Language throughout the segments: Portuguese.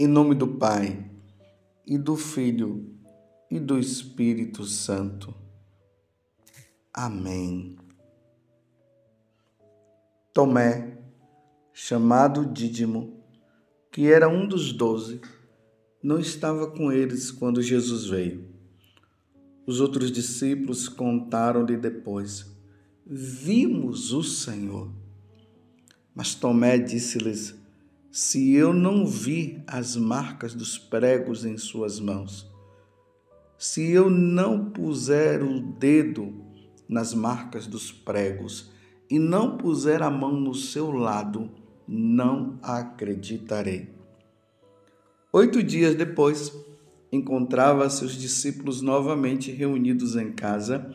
Em nome do Pai, e do Filho, e do Espírito Santo. Amém. Tomé, chamado Dídimo, que era um dos doze, não estava com eles quando Jesus veio. Os outros discípulos contaram-lhe depois: Vimos o Senhor. Mas Tomé disse-lhes: Se eu não vi as marcas dos pregos em suas mãos, se eu não puser o dedo nas marcas dos pregos e não puser a mão no seu lado, não acreditarei. Oito dias depois, encontrava-se os discípulos novamente reunidos em casa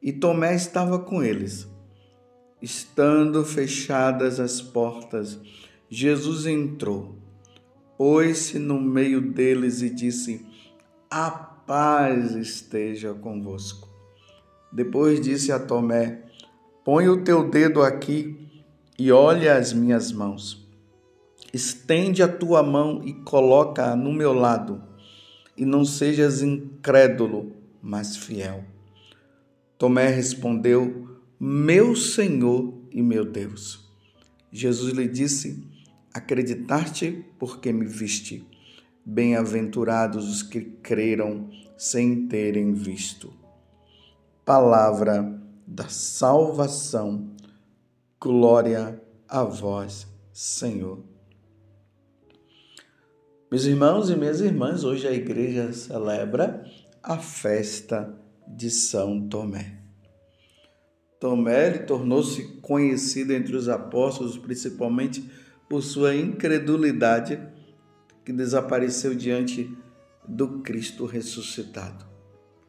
e Tomé estava com eles. Estando fechadas as portas, Jesus entrou, pôs-se no meio deles e disse: A paz esteja convosco. Depois disse a Tomé: Põe o teu dedo aqui e olha as minhas mãos. Estende a tua mão e coloca-a no meu lado, e não sejas incrédulo, mas fiel. Tomé respondeu: Meu Senhor e meu Deus. Jesus lhe disse: Acreditaste porque me viste. Bem-aventurados os que creram sem terem visto. Palavra da salvação. Glória a vós, Senhor. Meus irmãos e minhas irmãs, hoje a igreja celebra a festa de São Tomé. Tomé tornou-se conhecido entre os apóstolos, principalmente por sua incredulidade que desapareceu diante do Cristo ressuscitado,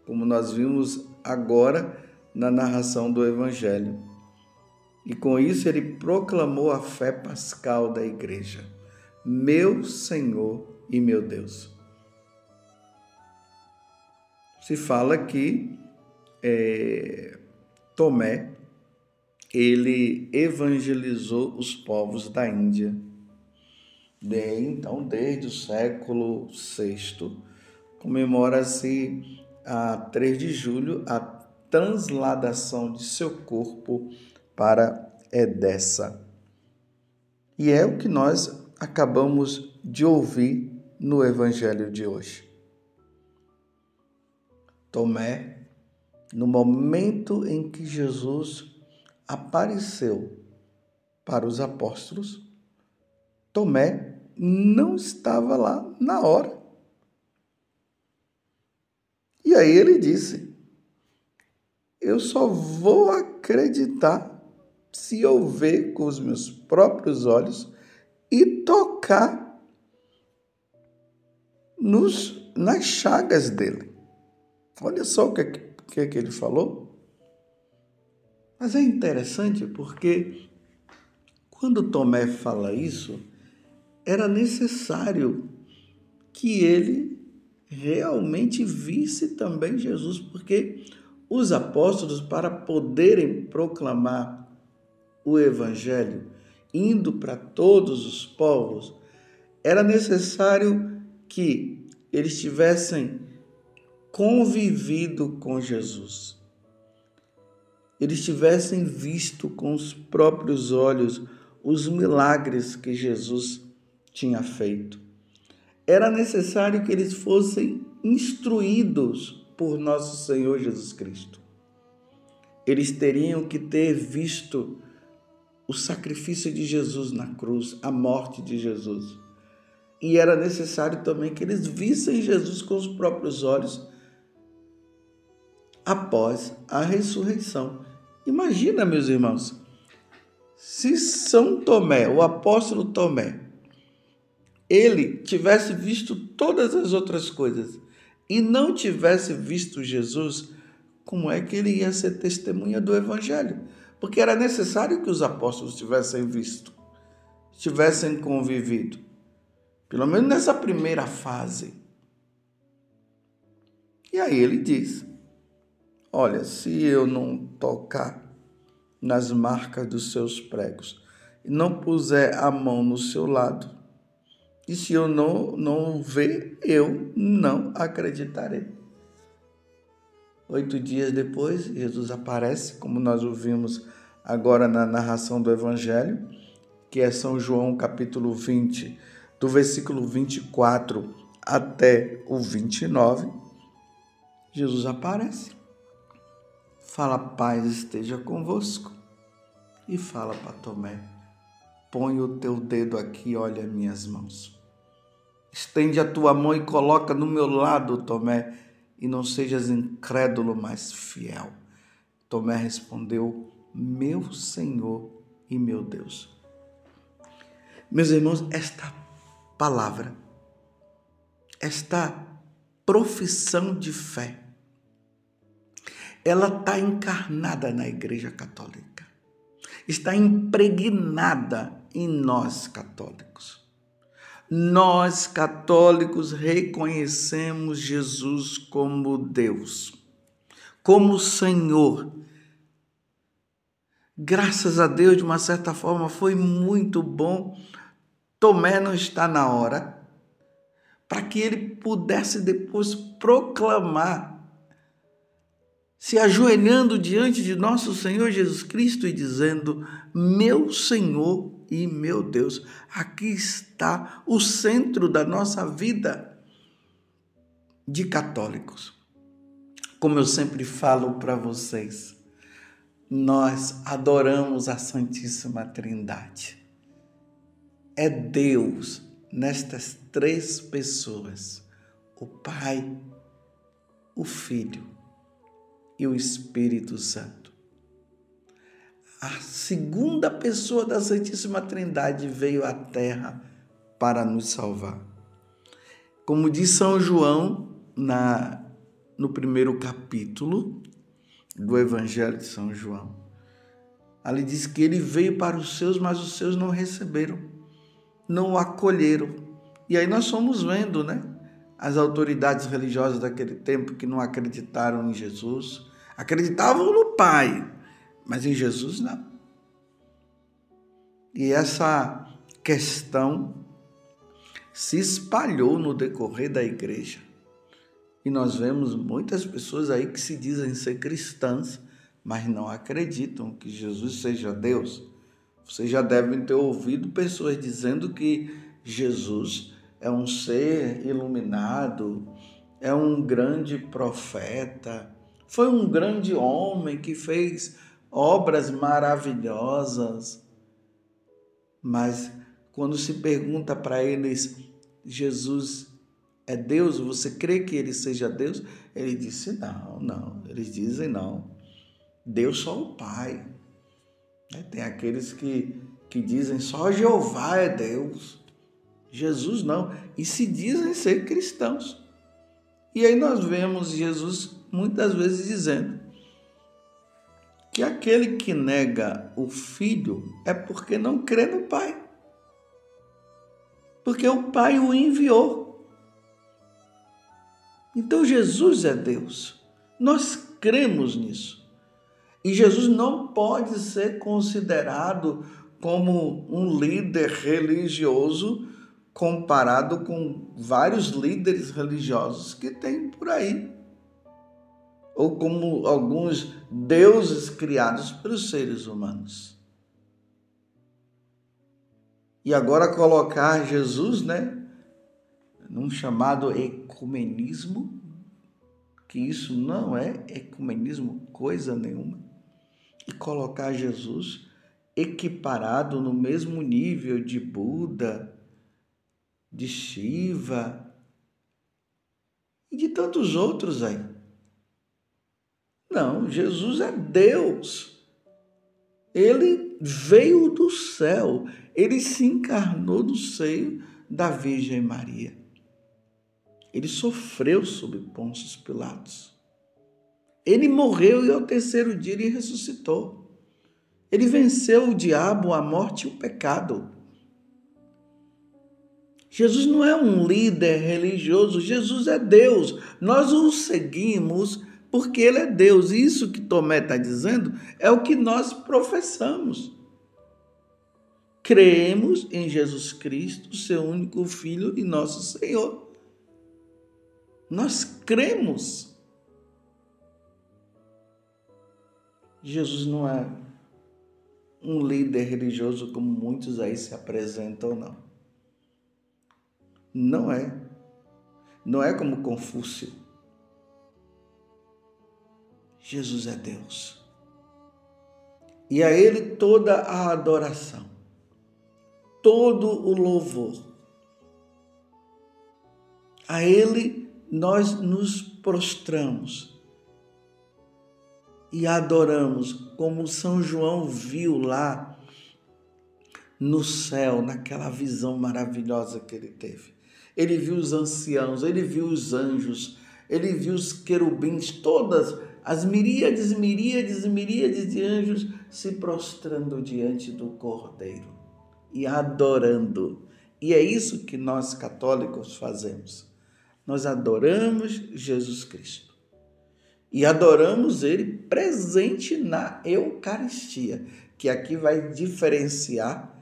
como nós vimos agora na narração do Evangelho. E com isso ele proclamou a fé pascal da igreja meu Senhor e meu Deus. Se fala que é, Tomé ele evangelizou os povos da Índia. De, então, desde o século VI, comemora-se a 3 de julho a transladação de seu corpo para Edessa. E é o que nós acabamos de ouvir no Evangelho de hoje. Tomé, no momento em que Jesus apareceu para os apóstolos, Tomé não estava lá na hora. E aí ele disse: Eu só vou acreditar se eu ver com os meus próprios olhos e tocar nos, nas chagas dele. Olha só o que, que, que ele falou. Mas é interessante porque quando Tomé fala isso, era necessário que ele realmente visse também Jesus, porque os apóstolos, para poderem proclamar o Evangelho, indo para todos os povos, era necessário que eles tivessem convivido com Jesus. Eles tivessem visto com os próprios olhos os milagres que Jesus tinha feito. Era necessário que eles fossem instruídos por nosso Senhor Jesus Cristo. Eles teriam que ter visto o sacrifício de Jesus na cruz, a morte de Jesus. E era necessário também que eles vissem Jesus com os próprios olhos após a ressurreição. Imagina, meus irmãos, se São Tomé, o apóstolo Tomé, ele tivesse visto todas as outras coisas e não tivesse visto Jesus, como é que ele ia ser testemunha do Evangelho? porque era necessário que os apóstolos tivessem visto, tivessem convivido, pelo menos nessa primeira fase. E aí ele diz: Olha, se eu não tocar nas marcas dos seus pregos e não puser a mão no seu lado, E se eu não, não ver, eu não acreditarei. Oito dias depois, Jesus aparece, como nós ouvimos agora na narração do Evangelho, que é São João capítulo 20, do versículo 24 até o 29. Jesus aparece, fala: Paz esteja convosco, e fala para Tomé: Põe o teu dedo aqui, olha minhas mãos. Estende a tua mão e coloca no meu lado, Tomé, e não sejas incrédulo, mas fiel. Tomé respondeu: Meu Senhor e meu Deus. Meus irmãos, esta palavra, esta profissão de fé, ela está encarnada na Igreja Católica, está impregnada em nós católicos. Nós, católicos, reconhecemos Jesus como Deus, como Senhor. Graças a Deus, de uma certa forma, foi muito bom. Tomé não está na hora, para que ele pudesse depois proclamar se ajoelhando diante de nosso Senhor Jesus Cristo e dizendo: Meu Senhor e meu Deus, aqui está o centro da nossa vida de católicos. Como eu sempre falo para vocês, nós adoramos a Santíssima Trindade. É Deus nestas três pessoas: o Pai, o Filho e o Espírito Santo. A segunda pessoa da Santíssima Trindade veio à Terra para nos salvar. Como diz São João na, no primeiro capítulo do Evangelho de São João, ali diz que ele veio para os seus, mas os seus não receberam, não o acolheram. E aí nós fomos vendo, né? As autoridades religiosas daquele tempo que não acreditaram em Jesus, acreditavam no Pai, mas em Jesus não. E essa questão se espalhou no decorrer da igreja. E nós vemos muitas pessoas aí que se dizem ser cristãs, mas não acreditam que Jesus seja Deus. Vocês já devem ter ouvido pessoas dizendo que Jesus é um ser iluminado, é um grande profeta, foi um grande homem que fez obras maravilhosas. Mas quando se pergunta para eles, Jesus é Deus? Você crê que ele seja Deus? Ele disse: não, não. Eles dizem não. Deus só o Pai. Tem aqueles que, que dizem só Jeová é Deus. Jesus não. E se dizem ser cristãos. E aí nós vemos Jesus muitas vezes dizendo que aquele que nega o filho é porque não crê no Pai. Porque o Pai o enviou. Então Jesus é Deus. Nós cremos nisso. E Jesus não pode ser considerado como um líder religioso comparado com vários líderes religiosos que tem por aí. Ou como alguns deuses criados pelos seres humanos. E agora colocar Jesus, né, num chamado ecumenismo, que isso não é ecumenismo coisa nenhuma, e colocar Jesus equiparado no mesmo nível de Buda, de Shiva e de tantos outros aí. Não, Jesus é Deus. Ele veio do céu, ele se encarnou no seio da Virgem Maria. Ele sofreu sob Pôncio Pilatos. Ele morreu e ao terceiro dia ele ressuscitou. Ele venceu o diabo, a morte e o pecado. Jesus não é um líder religioso, Jesus é Deus. Nós o seguimos porque ele é Deus. Isso que Tomé está dizendo é o que nós professamos. cremos em Jesus Cristo, seu único Filho e nosso Senhor. Nós cremos. Jesus não é um líder religioso como muitos aí se apresentam, não. Não é. Não é como Confúcio. Jesus é Deus. E a Ele toda a adoração, todo o louvor. A Ele nós nos prostramos e adoramos, como São João viu lá no céu, naquela visão maravilhosa que ele teve ele viu os anciãos, ele viu os anjos, ele viu os querubins, todas as miríades, miríades, miríades de anjos se prostrando diante do Cordeiro e adorando. E é isso que nós católicos fazemos. Nós adoramos Jesus Cristo. E adoramos ele presente na Eucaristia, que aqui vai diferenciar,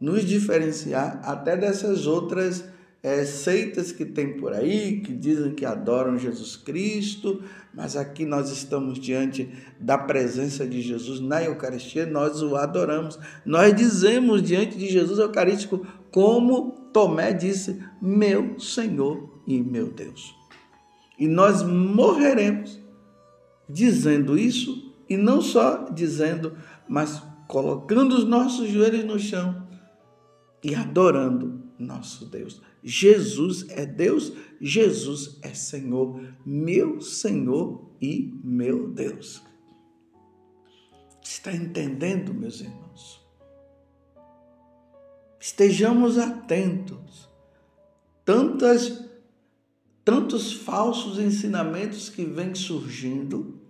nos diferenciar até dessas outras é, seitas que tem por aí que dizem que adoram Jesus Cristo, mas aqui nós estamos diante da presença de Jesus na Eucaristia, nós o adoramos. Nós dizemos diante de Jesus Eucarístico, como Tomé disse: Meu Senhor e meu Deus. E nós morreremos dizendo isso, e não só dizendo, mas colocando os nossos joelhos no chão e adorando nosso Deus. Jesus é Deus, Jesus é Senhor, meu Senhor e meu Deus. Está entendendo, meus irmãos? Estejamos atentos. Tantas tantos falsos ensinamentos que vêm surgindo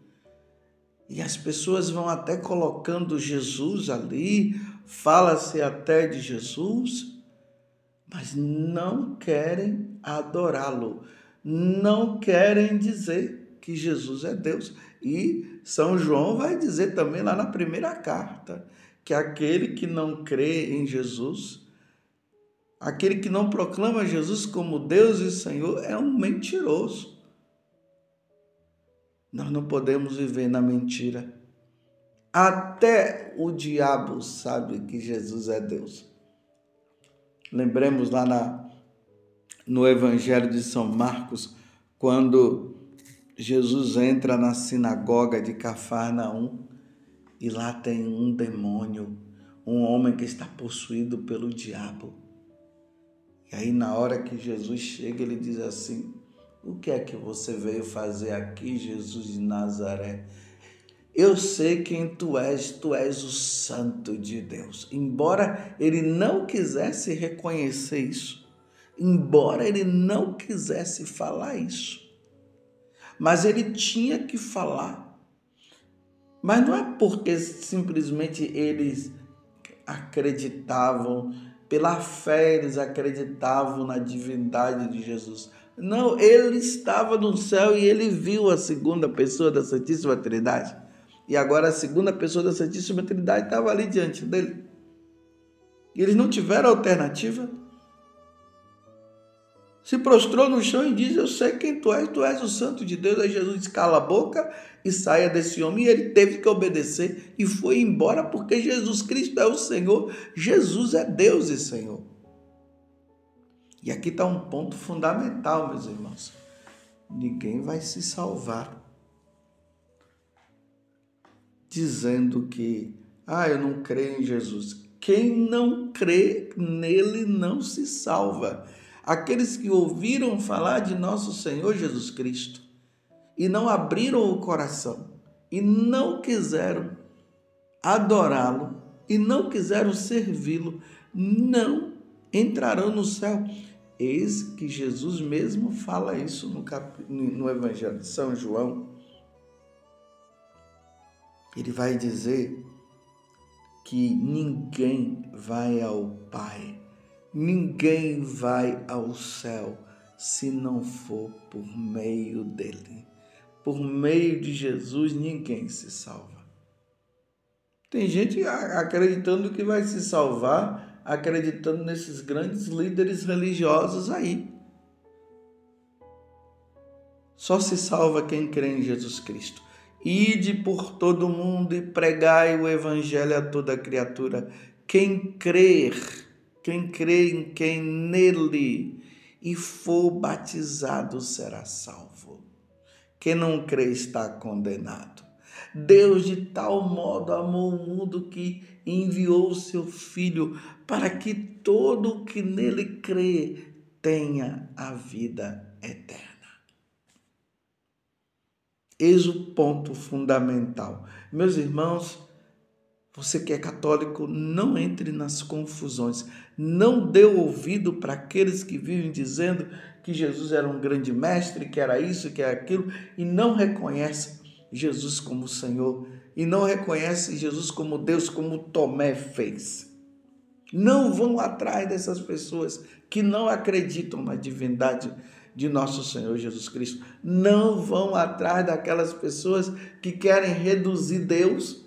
e as pessoas vão até colocando Jesus ali, fala-se até de Jesus, mas não querem adorá-lo, não querem dizer que Jesus é Deus. E São João vai dizer também lá na primeira carta que aquele que não crê em Jesus, aquele que não proclama Jesus como Deus e Senhor, é um mentiroso. Nós não podemos viver na mentira. Até o diabo sabe que Jesus é Deus. Lembremos lá na, no Evangelho de São Marcos, quando Jesus entra na sinagoga de Cafarnaum e lá tem um demônio, um homem que está possuído pelo diabo. E aí, na hora que Jesus chega, ele diz assim: O que é que você veio fazer aqui, Jesus de Nazaré? Eu sei quem tu és, tu és o Santo de Deus. Embora ele não quisesse reconhecer isso, embora ele não quisesse falar isso, mas ele tinha que falar. Mas não é porque simplesmente eles acreditavam, pela fé eles acreditavam na divindade de Jesus. Não, ele estava no céu e ele viu a segunda pessoa da Santíssima Trindade. E agora a segunda pessoa da Santíssima Trindade estava ali diante dele. E eles não tiveram alternativa. Se prostrou no chão e diz: Eu sei quem tu és, tu és o Santo de Deus. Aí Jesus disse: Cala a boca e saia desse homem. E ele teve que obedecer e foi embora, porque Jesus Cristo é o Senhor, Jesus é Deus e Senhor. E aqui está um ponto fundamental, meus irmãos: ninguém vai se salvar dizendo que, ah, eu não creio em Jesus. Quem não crê nele não se salva. Aqueles que ouviram falar de nosso Senhor Jesus Cristo e não abriram o coração e não quiseram adorá-lo e não quiseram servi-lo, não entrarão no céu. Eis que Jesus mesmo fala isso no, cap... no Evangelho de São João, ele vai dizer que ninguém vai ao Pai, ninguém vai ao céu se não for por meio dele. Por meio de Jesus, ninguém se salva. Tem gente acreditando que vai se salvar, acreditando nesses grandes líderes religiosos aí. Só se salva quem crê em Jesus Cristo. Ide por todo o mundo e pregai o evangelho a toda criatura. Quem crer, quem crê em quem nele e for batizado será salvo. Quem não crê está condenado. Deus de tal modo amou o mundo que enviou o seu Filho para que todo o que nele crê tenha a vida eterna. Eis o ponto fundamental. Meus irmãos, você que é católico, não entre nas confusões. Não dê ouvido para aqueles que vivem dizendo que Jesus era um grande mestre, que era isso, que era aquilo, e não reconhece Jesus como Senhor, e não reconhece Jesus como Deus, como Tomé fez. Não vão atrás dessas pessoas que não acreditam na divindade de nosso Senhor Jesus Cristo. Não vão atrás daquelas pessoas que querem reduzir Deus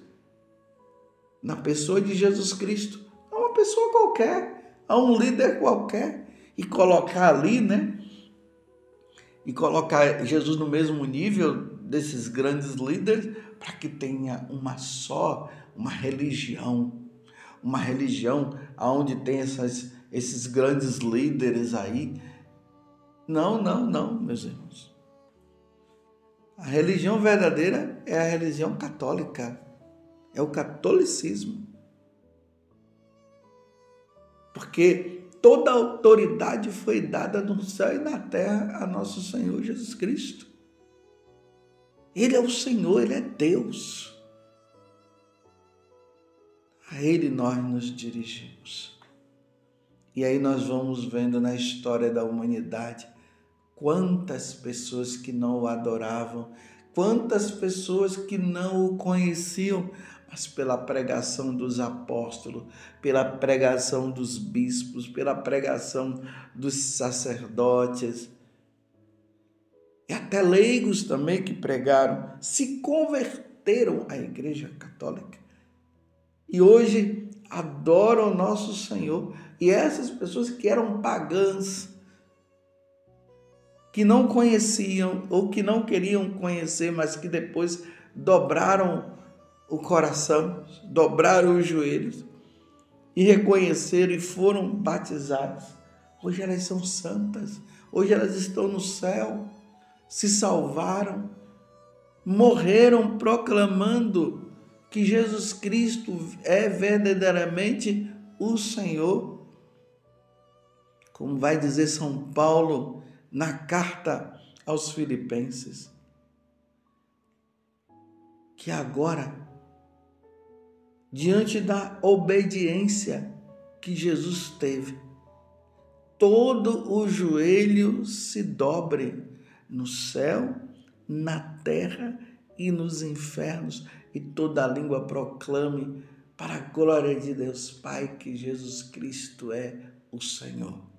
na pessoa de Jesus Cristo a uma pessoa qualquer, a um líder qualquer e colocar ali, né? E colocar Jesus no mesmo nível desses grandes líderes para que tenha uma só, uma religião, uma religião aonde tem essas, esses grandes líderes aí não, não, não, meus irmãos. A religião verdadeira é a religião católica, é o catolicismo. Porque toda autoridade foi dada no céu e na terra a nosso Senhor Jesus Cristo. Ele é o Senhor, ele é Deus. A ele nós nos dirigimos. E aí nós vamos vendo na história da humanidade Quantas pessoas que não o adoravam, quantas pessoas que não o conheciam, mas pela pregação dos apóstolos, pela pregação dos bispos, pela pregação dos sacerdotes, e até leigos também que pregaram, se converteram à Igreja Católica. E hoje adoram o nosso Senhor. E essas pessoas que eram pagãs, que não conheciam ou que não queriam conhecer, mas que depois dobraram o coração, dobraram os joelhos e reconheceram e foram batizados. Hoje elas são santas, hoje elas estão no céu, se salvaram, morreram proclamando que Jesus Cristo é verdadeiramente o Senhor. Como vai dizer São Paulo na carta aos Filipenses, que agora, diante da obediência que Jesus teve, todo o joelho se dobre no céu, na terra e nos infernos, e toda a língua proclame para a glória de Deus Pai que Jesus Cristo é o Senhor.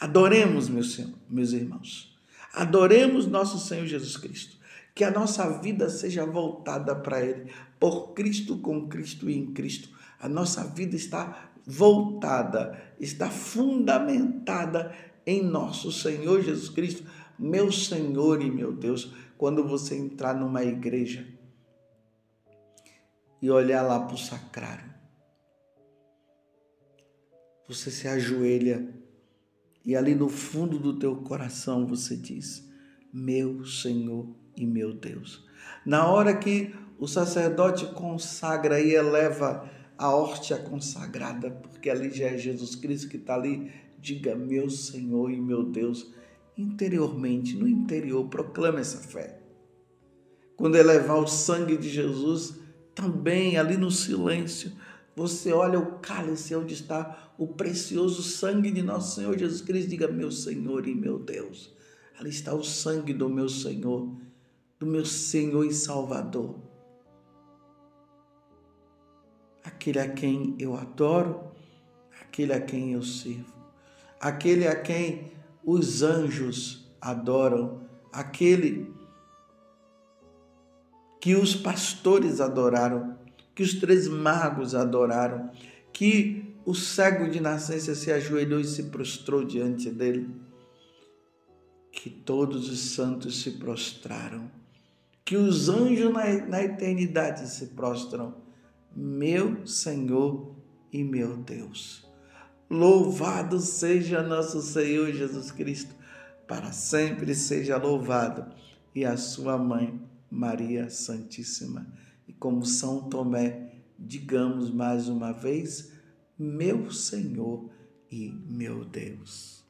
Adoremos, meus, meus irmãos. Adoremos nosso Senhor Jesus Cristo. Que a nossa vida seja voltada para Ele, por Cristo, com Cristo e em Cristo. A nossa vida está voltada, está fundamentada em nosso Senhor Jesus Cristo, meu Senhor e meu Deus. Quando você entrar numa igreja e olhar lá para o sacrário, você se ajoelha e ali no fundo do teu coração você diz: Meu Senhor e meu Deus. Na hora que o sacerdote consagra e eleva a hóstia consagrada, porque ali já é Jesus Cristo que está ali, diga: Meu Senhor e meu Deus. Interiormente, no interior, proclama essa fé. Quando elevar o sangue de Jesus, também ali no silêncio, você olha o cálice onde está o precioso sangue de nosso Senhor Jesus Cristo. Diga, meu Senhor e meu Deus. Ali está o sangue do meu Senhor, do meu Senhor e Salvador. Aquele a quem eu adoro, aquele a quem eu sirvo, aquele a quem os anjos adoram, aquele que os pastores adoraram, que os três magos adoraram, que o cego de nascença se ajoelhou e se prostrou diante dele, que todos os santos se prostraram, que os anjos na, na eternidade se prostram. Meu Senhor e meu Deus. Louvado seja nosso Senhor Jesus Cristo, para sempre seja louvado, e a sua mãe, Maria Santíssima. E como São Tomé, digamos mais uma vez: meu Senhor e meu Deus.